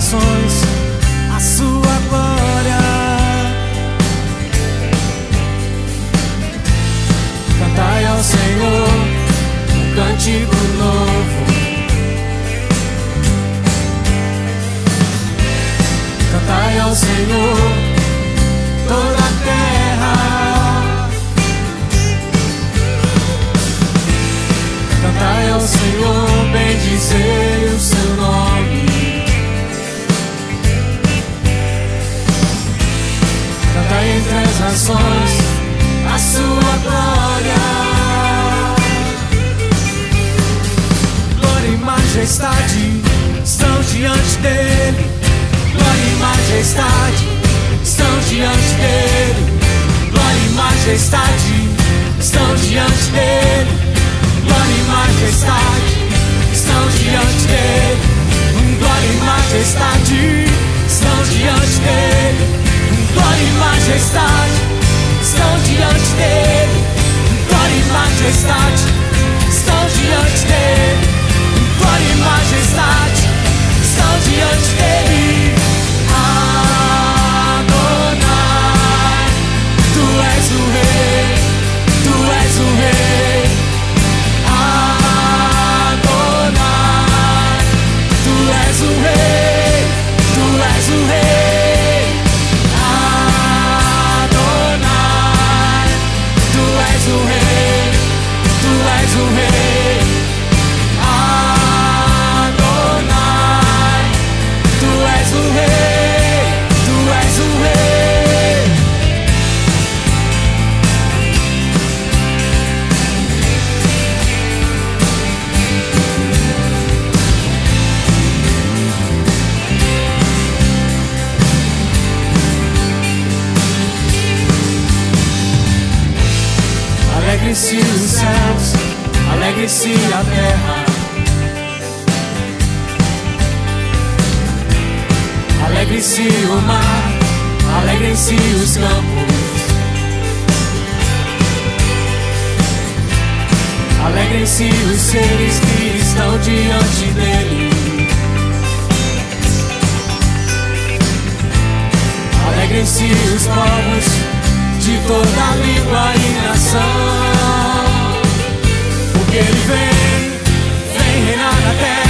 canções a sua glória. Cantai ao Senhor um cântico novo. Cantai ao Senhor toda a terra. Cantai ao Senhor, bendizei o Senhor. a sua glória. Glória e majestade estão diante dele. Glória e majestade estão diante dele. Glória e majestade estão diante dele. Glória e majestade estão diante dele. Alegre-se os céus, alegre-se a terra. Alegre-se o mar, alegre-se os campos. alegre-se os seres que estão diante dele. alegre-se os povos de toda língua e nação. na terra.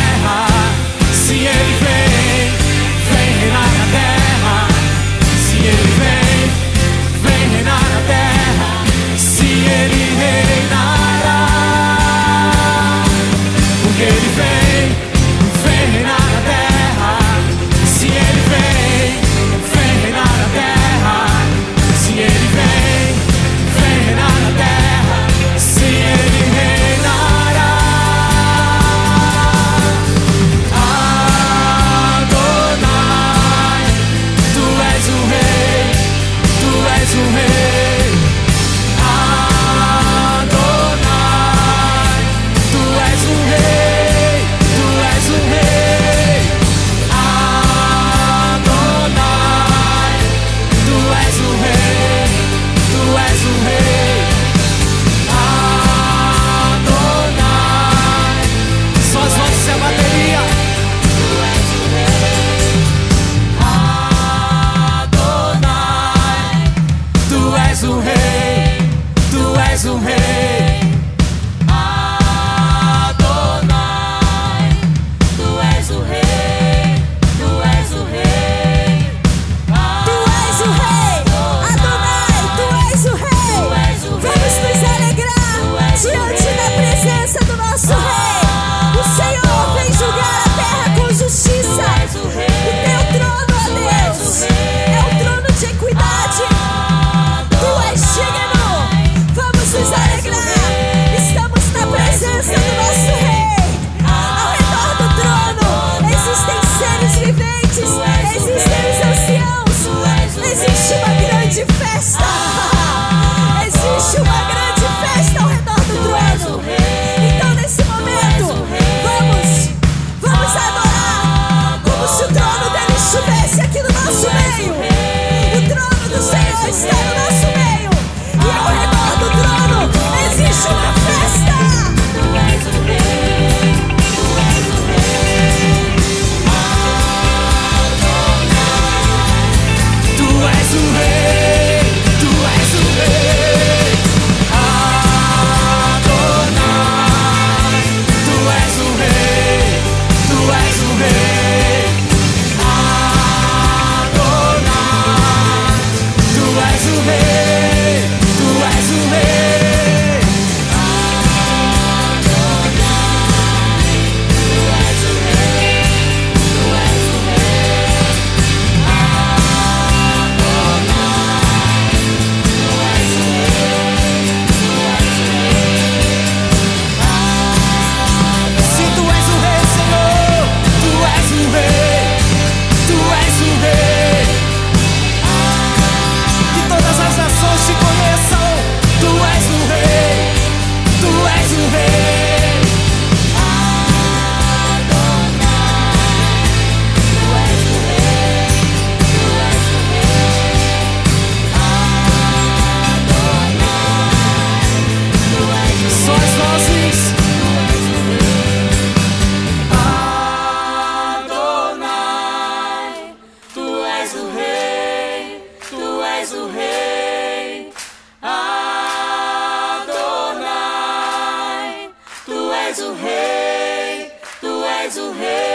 és o rei, tu és o rei.